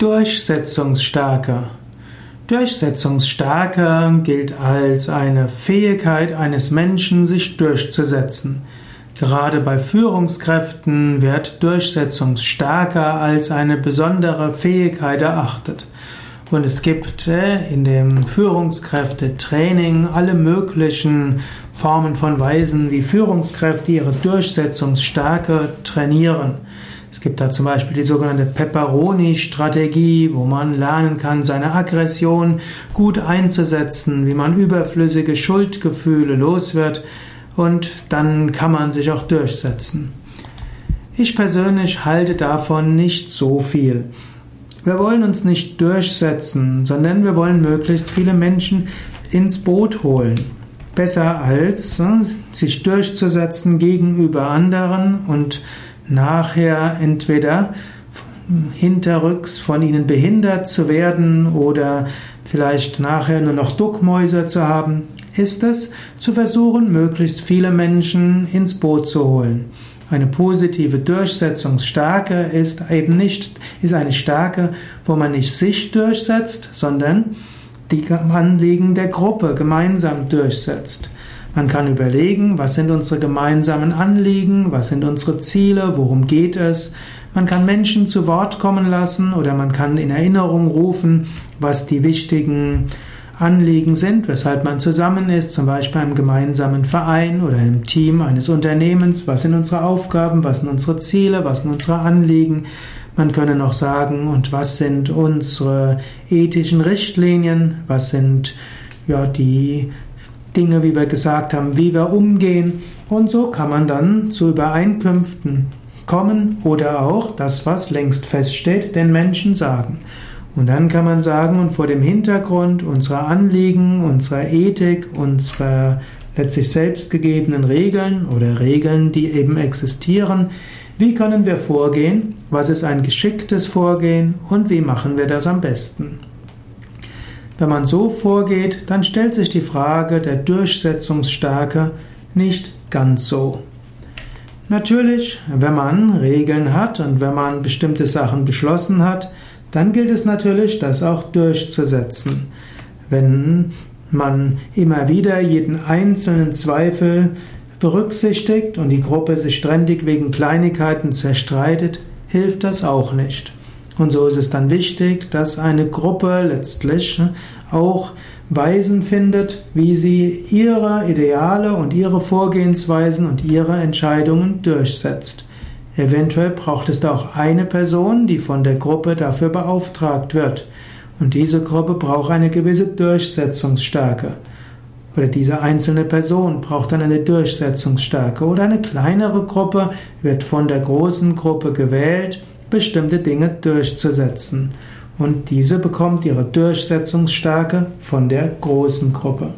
Durchsetzungsstärke. Durchsetzungsstärke gilt als eine Fähigkeit eines Menschen, sich durchzusetzen. Gerade bei Führungskräften wird Durchsetzungsstärke als eine besondere Fähigkeit erachtet. Und es gibt äh, in dem Führungskräftetraining alle möglichen Formen von Weisen, wie Führungskräfte ihre Durchsetzungsstärke trainieren. Es gibt da zum Beispiel die sogenannte Pepperoni-Strategie, wo man lernen kann, seine Aggression gut einzusetzen, wie man überflüssige Schuldgefühle los wird und dann kann man sich auch durchsetzen. Ich persönlich halte davon nicht so viel. Wir wollen uns nicht durchsetzen, sondern wir wollen möglichst viele Menschen ins Boot holen. Besser als äh, sich durchzusetzen gegenüber anderen und nachher entweder hinterrücks von ihnen behindert zu werden oder vielleicht nachher nur noch Duckmäuser zu haben, ist es zu versuchen, möglichst viele Menschen ins Boot zu holen. Eine positive Durchsetzungsstärke ist eben nicht, ist eine Stärke, wo man nicht sich durchsetzt, sondern die Anliegen der Gruppe gemeinsam durchsetzt. Man kann überlegen, was sind unsere gemeinsamen Anliegen, was sind unsere Ziele, worum geht es. Man kann Menschen zu Wort kommen lassen oder man kann in Erinnerung rufen, was die wichtigen Anliegen sind, weshalb man zusammen ist, zum Beispiel einem gemeinsamen Verein oder einem Team eines Unternehmens. Was sind unsere Aufgaben, was sind unsere Ziele, was sind unsere Anliegen. Man könne noch sagen, und was sind unsere ethischen Richtlinien, was sind ja die Dinge, wie wir gesagt haben, wie wir umgehen. Und so kann man dann zu Übereinkünften kommen oder auch das, was längst feststeht, den Menschen sagen. Und dann kann man sagen, und vor dem Hintergrund unserer Anliegen, unserer Ethik, unserer letztlich selbstgegebenen Regeln oder Regeln, die eben existieren, wie können wir vorgehen, was ist ein geschicktes Vorgehen und wie machen wir das am besten. Wenn man so vorgeht, dann stellt sich die Frage der Durchsetzungsstärke nicht ganz so. Natürlich, wenn man Regeln hat und wenn man bestimmte Sachen beschlossen hat, dann gilt es natürlich, das auch durchzusetzen. Wenn man immer wieder jeden einzelnen Zweifel berücksichtigt und die Gruppe sich ständig wegen Kleinigkeiten zerstreitet, hilft das auch nicht. Und so ist es dann wichtig, dass eine Gruppe letztlich ne, auch Weisen findet, wie sie ihre Ideale und ihre Vorgehensweisen und ihre Entscheidungen durchsetzt. Eventuell braucht es da auch eine Person, die von der Gruppe dafür beauftragt wird. Und diese Gruppe braucht eine gewisse Durchsetzungsstärke. Oder diese einzelne Person braucht dann eine Durchsetzungsstärke. Oder eine kleinere Gruppe wird von der großen Gruppe gewählt bestimmte Dinge durchzusetzen. Und diese bekommt ihre Durchsetzungsstärke von der großen Gruppe.